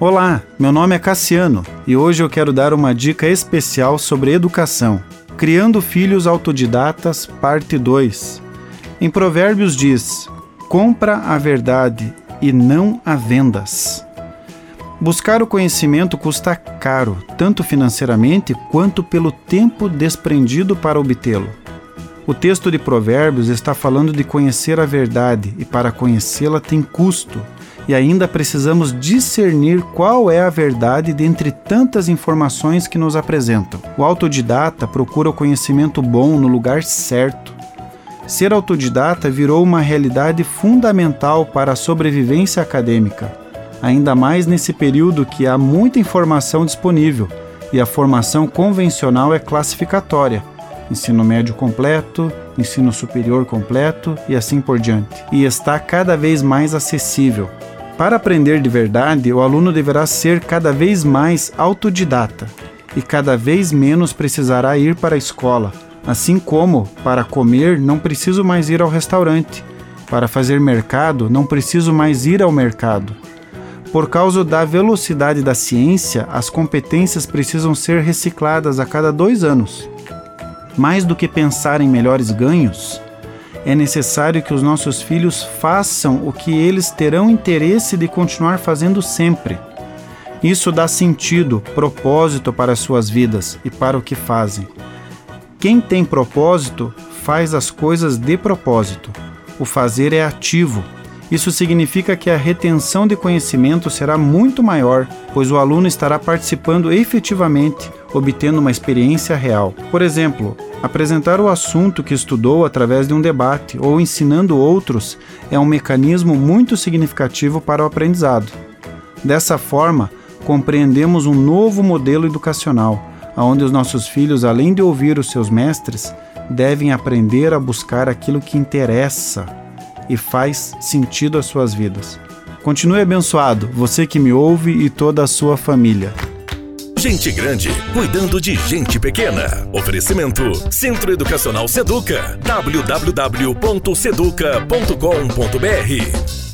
Olá, meu nome é Cassiano e hoje eu quero dar uma dica especial sobre educação. Criando Filhos Autodidatas, parte 2. Em Provérbios diz: Compra a verdade e não a vendas. Buscar o conhecimento custa caro, tanto financeiramente quanto pelo tempo desprendido para obtê-lo. O texto de Provérbios está falando de conhecer a verdade e para conhecê-la tem custo, e ainda precisamos discernir qual é a verdade dentre tantas informações que nos apresentam. O autodidata procura o conhecimento bom no lugar certo. Ser autodidata virou uma realidade fundamental para a sobrevivência acadêmica, ainda mais nesse período que há muita informação disponível e a formação convencional é classificatória ensino médio completo, ensino superior completo e assim por diante. E está cada vez mais acessível. Para aprender de verdade, o aluno deverá ser cada vez mais autodidata e cada vez menos precisará ir para a escola. Assim como, para comer, não preciso mais ir ao restaurante. Para fazer mercado, não preciso mais ir ao mercado. Por causa da velocidade da ciência, as competências precisam ser recicladas a cada dois anos. Mais do que pensar em melhores ganhos, é necessário que os nossos filhos façam o que eles terão interesse de continuar fazendo sempre. Isso dá sentido, propósito para as suas vidas e para o que fazem. Quem tem propósito faz as coisas de propósito. O fazer é ativo. Isso significa que a retenção de conhecimento será muito maior, pois o aluno estará participando efetivamente, obtendo uma experiência real. Por exemplo, Apresentar o assunto que estudou através de um debate ou ensinando outros é um mecanismo muito significativo para o aprendizado. Dessa forma, compreendemos um novo modelo educacional, onde os nossos filhos, além de ouvir os seus mestres, devem aprender a buscar aquilo que interessa e faz sentido às suas vidas. Continue abençoado, você que me ouve e toda a sua família. Gente grande cuidando de gente pequena. Oferecimento Centro Educacional Seduca. www.seduca.com.br